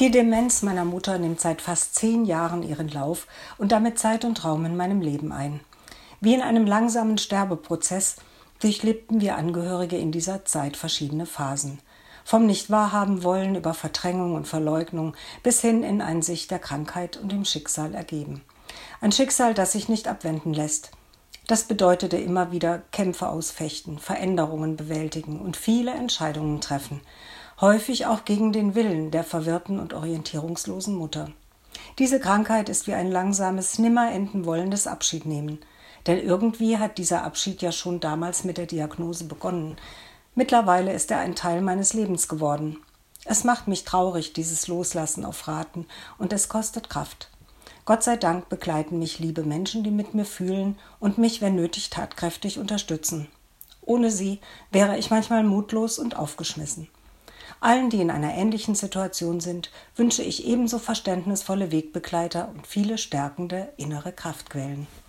Die Demenz meiner Mutter nimmt seit fast zehn Jahren ihren Lauf und damit Zeit und Raum in meinem Leben ein. Wie in einem langsamen Sterbeprozess durchlebten wir Angehörige in dieser Zeit verschiedene Phasen. Vom Nicht-Wahrhaben wollen über Verdrängung und Verleugnung bis hin in Einsicht der Krankheit und dem Schicksal ergeben. Ein Schicksal, das sich nicht abwenden lässt. Das bedeutete immer wieder Kämpfe ausfechten, Veränderungen bewältigen und viele Entscheidungen treffen häufig auch gegen den Willen der verwirrten und orientierungslosen Mutter. Diese Krankheit ist wie ein langsames, nimmer enden wollendes Abschiednehmen. Denn irgendwie hat dieser Abschied ja schon damals mit der Diagnose begonnen. Mittlerweile ist er ein Teil meines Lebens geworden. Es macht mich traurig, dieses Loslassen auf Raten, und es kostet Kraft. Gott sei Dank begleiten mich liebe Menschen, die mit mir fühlen und mich, wenn nötig, tatkräftig unterstützen. Ohne sie wäre ich manchmal mutlos und aufgeschmissen. Allen, die in einer ähnlichen Situation sind, wünsche ich ebenso verständnisvolle Wegbegleiter und viele stärkende innere Kraftquellen.